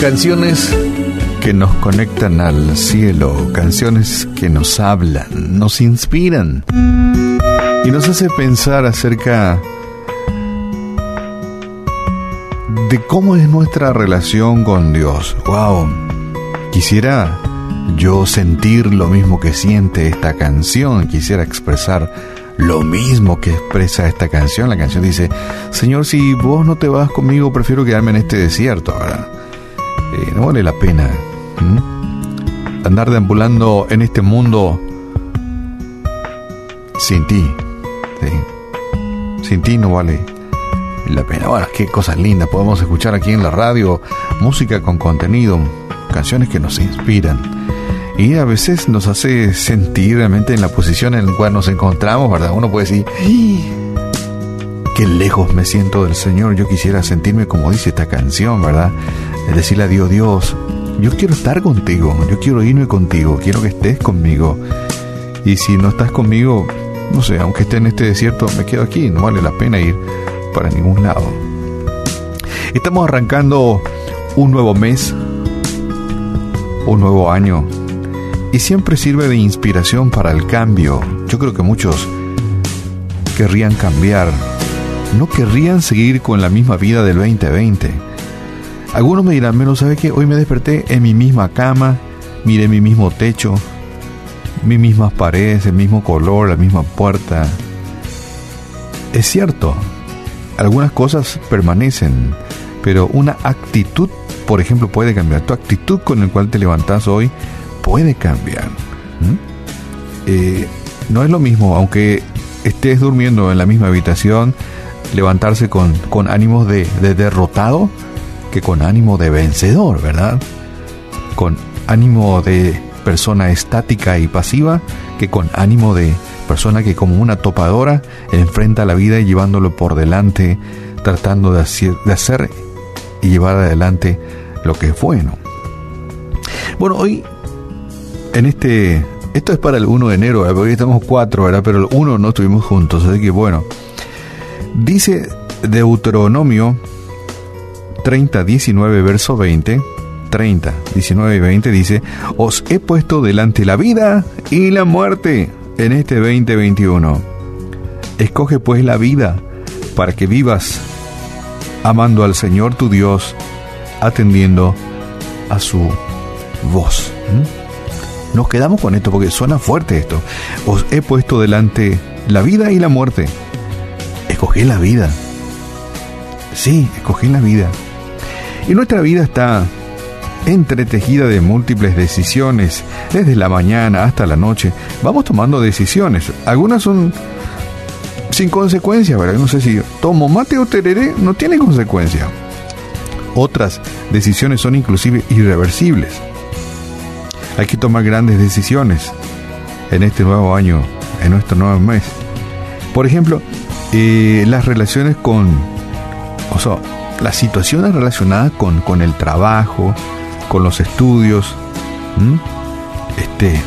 Canciones que nos conectan al cielo, canciones que nos hablan, nos inspiran y nos hace pensar acerca de cómo es nuestra relación con Dios. Wow. Quisiera yo sentir lo mismo que siente esta canción, quisiera expresar lo mismo que expresa esta canción. La canción dice, Señor, si vos no te vas conmigo, prefiero quedarme en este desierto, ¿verdad? Eh, no vale la pena andar deambulando en este mundo sin ti. Sin ti no vale la pena. Bueno, qué cosas lindas podemos escuchar aquí en la radio, música con contenido, canciones que nos inspiran. Y a veces nos hace sentir realmente en la posición en la cual nos encontramos, ¿verdad? Uno puede decir, qué lejos me siento del Señor, yo quisiera sentirme como dice esta canción, ¿verdad? decirle a Dios, Dios, yo quiero estar contigo, yo quiero irme contigo, quiero que estés conmigo. Y si no estás conmigo, no sé, aunque esté en este desierto, me quedo aquí, no vale la pena ir para ningún lado. Estamos arrancando un nuevo mes, un nuevo año, y siempre sirve de inspiración para el cambio. Yo creo que muchos querrían cambiar, no querrían seguir con la misma vida del 2020 algunos me dirán, pero ¿sabe qué? Hoy me desperté en mi misma cama, miré mi mismo techo, mis mismas paredes, el mismo color, la misma puerta. Es cierto, algunas cosas permanecen, pero una actitud, por ejemplo, puede cambiar. Tu actitud con la cual te levantas hoy puede cambiar. Eh, no es lo mismo, aunque estés durmiendo en la misma habitación, levantarse con, con ánimos de, de derrotado que con ánimo de vencedor, ¿verdad? Con ánimo de persona estática y pasiva que con ánimo de persona que como una topadora enfrenta la vida llevándolo por delante, tratando de hacer, y llevar adelante lo que es bueno. Bueno, hoy en este, esto es para el 1 de enero, hoy estamos cuatro, ¿verdad? Pero el 1 no estuvimos juntos, así que bueno, dice Deuteronomio 30, 19, verso 20, 30, 19 y 20 dice, os he puesto delante la vida y la muerte en este 2021. Escoge pues la vida para que vivas amando al Señor tu Dios, atendiendo a su voz. ¿Mm? Nos quedamos con esto porque suena fuerte esto. Os he puesto delante la vida y la muerte. Escogí la vida. Sí, escogí la vida. Y nuestra vida está entretejida de múltiples decisiones, desde la mañana hasta la noche. Vamos tomando decisiones. Algunas son sin consecuencia, ¿verdad? No sé si tomo mate o tereré, no tiene consecuencia. Otras decisiones son inclusive irreversibles. Hay que tomar grandes decisiones en este nuevo año, en nuestro nuevo mes. Por ejemplo, eh, las relaciones con, o sea, las situaciones relacionadas con, con el trabajo, con los estudios. Este,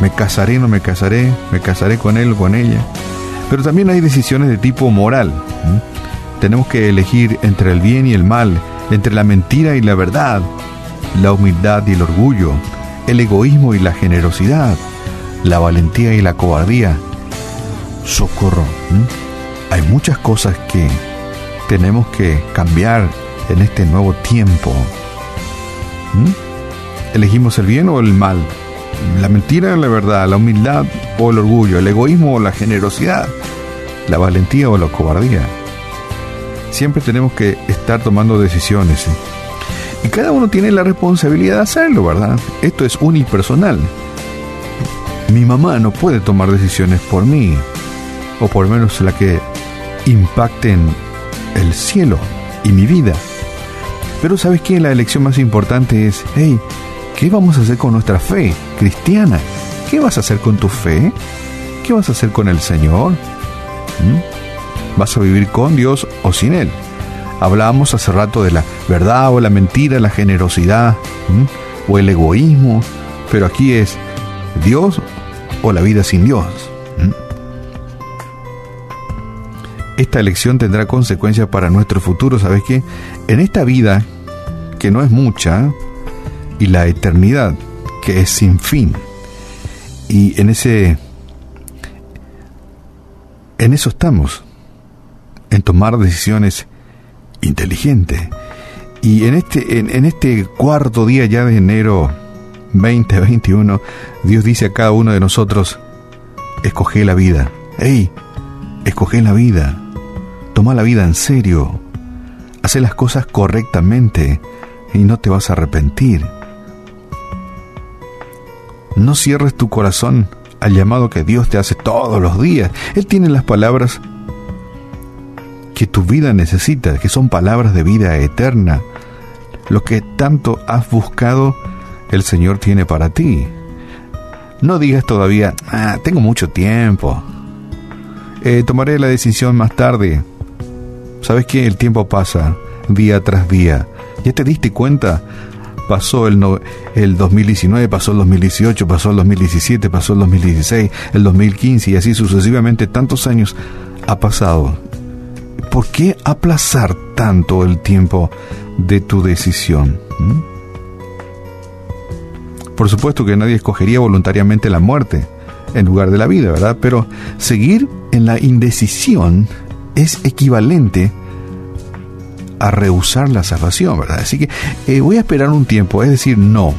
me casaré, no me casaré, me casaré con él o con ella. Pero también hay decisiones de tipo moral. Tenemos que elegir entre el bien y el mal, entre la mentira y la verdad, la humildad y el orgullo, el egoísmo y la generosidad, la valentía y la cobardía. Socorro. Hay muchas cosas que tenemos que cambiar en este nuevo tiempo. ¿Mm? ¿Elegimos el bien o el mal? La mentira o la verdad, la humildad o el orgullo, el egoísmo o la generosidad, la valentía o la cobardía. Siempre tenemos que estar tomando decisiones. Y cada uno tiene la responsabilidad de hacerlo, ¿verdad? Esto es unipersonal. Mi mamá no puede tomar decisiones por mí, o por menos la que impacten el cielo y mi vida. Pero sabes que la elección más importante es, hey, ¿qué vamos a hacer con nuestra fe cristiana? ¿Qué vas a hacer con tu fe? ¿Qué vas a hacer con el Señor? ¿Mm? ¿Vas a vivir con Dios o sin Él? Hablábamos hace rato de la verdad o la mentira, la generosidad ¿Mm? o el egoísmo, pero aquí es Dios o la vida sin Dios. Esta elección tendrá consecuencias para nuestro futuro. ¿Sabes qué? En esta vida que no es mucha, y la eternidad, que es sin fin. Y en ese en eso estamos, en tomar decisiones inteligentes. Y en este, en, este cuarto día ya de enero 2021, Dios dice a cada uno de nosotros, escoge la vida. ¡Ey! Escoge la vida. Toma la vida en serio. Hace las cosas correctamente y no te vas a arrepentir. No cierres tu corazón al llamado que Dios te hace todos los días. Él tiene las palabras que tu vida necesita, que son palabras de vida eterna. Lo que tanto has buscado, el Señor tiene para ti. No digas todavía, ah, tengo mucho tiempo. Eh, tomaré la decisión más tarde. ¿Sabes que El tiempo pasa día tras día. ¿Ya te diste cuenta pasó el, el 2019, pasó el 2018, pasó el 2017, pasó el 2016, el 2015 y así sucesivamente tantos años ha pasado. ¿Por qué aplazar tanto el tiempo de tu decisión? ¿Mm? Por supuesto que nadie escogería voluntariamente la muerte en lugar de la vida, ¿verdad? Pero seguir en la indecisión es equivalente a rehusar la salvación, ¿verdad? Así que eh, voy a esperar un tiempo, es decir, no.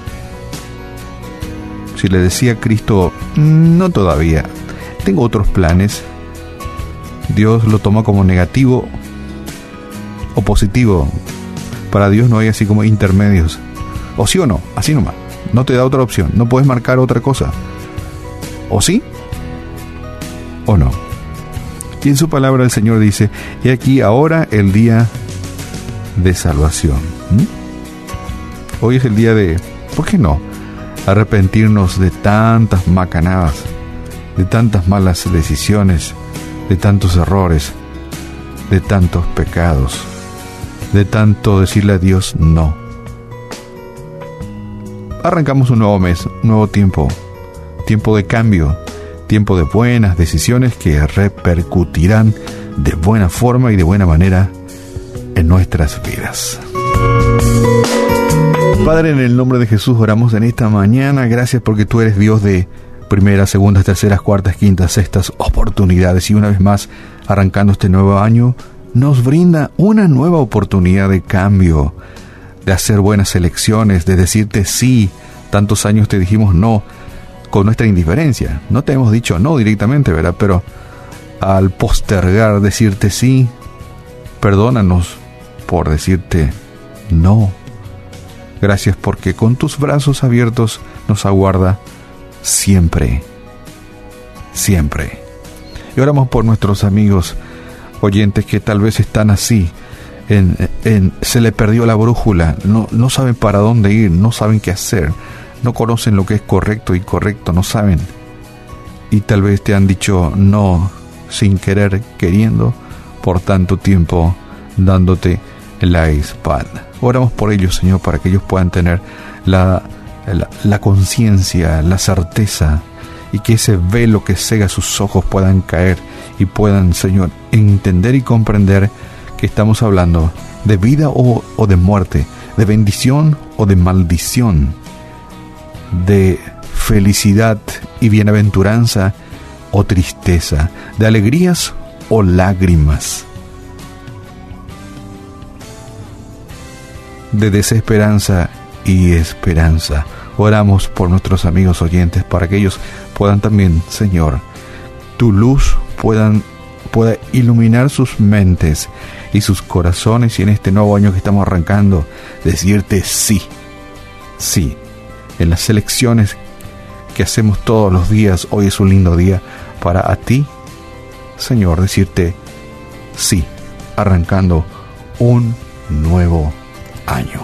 Si le decía a Cristo, no todavía, tengo otros planes, Dios lo toma como negativo o positivo. Para Dios no hay así como intermedios. O sí o no, así nomás. No te da otra opción, no puedes marcar otra cosa. O sí o no. Y en su palabra el Señor dice, y aquí ahora el día de salvación. Hoy es el día de, ¿por qué no? Arrepentirnos de tantas macanadas, de tantas malas decisiones, de tantos errores, de tantos pecados, de tanto decirle a Dios no. Arrancamos un nuevo mes, un nuevo tiempo, tiempo de cambio, tiempo de buenas decisiones que repercutirán de buena forma y de buena manera en nuestras vidas. Padre, en el nombre de Jesús oramos en esta mañana. Gracias porque tú eres Dios de primeras, segundas, terceras, cuartas, quintas, sextas oportunidades. Y una vez más, arrancando este nuevo año, nos brinda una nueva oportunidad de cambio, de hacer buenas elecciones, de decirte sí. Tantos años te dijimos no con nuestra indiferencia. No te hemos dicho no directamente, ¿verdad? Pero al postergar decirte sí, perdónanos por decirte no. Gracias porque con tus brazos abiertos nos aguarda siempre, siempre. Y oramos por nuestros amigos oyentes que tal vez están así, en, en, se le perdió la brújula, no, no saben para dónde ir, no saben qué hacer, no conocen lo que es correcto y correcto, no saben. Y tal vez te han dicho no sin querer, queriendo, por tanto tiempo dándote la espalda. Oramos por ellos, Señor, para que ellos puedan tener la, la, conciencia, la certeza y que ese velo que cega sus ojos puedan caer y puedan, Señor, entender y comprender que estamos hablando de vida o, o de muerte, de bendición o de maldición, de felicidad y bienaventuranza o tristeza, de alegrías o lágrimas. de desesperanza y esperanza. Oramos por nuestros amigos oyentes para que ellos puedan también, Señor, tu luz puedan pueda iluminar sus mentes y sus corazones y en este nuevo año que estamos arrancando decirte sí, sí, en las elecciones que hacemos todos los días, hoy es un lindo día para a ti, Señor, decirte sí, arrancando un nuevo año.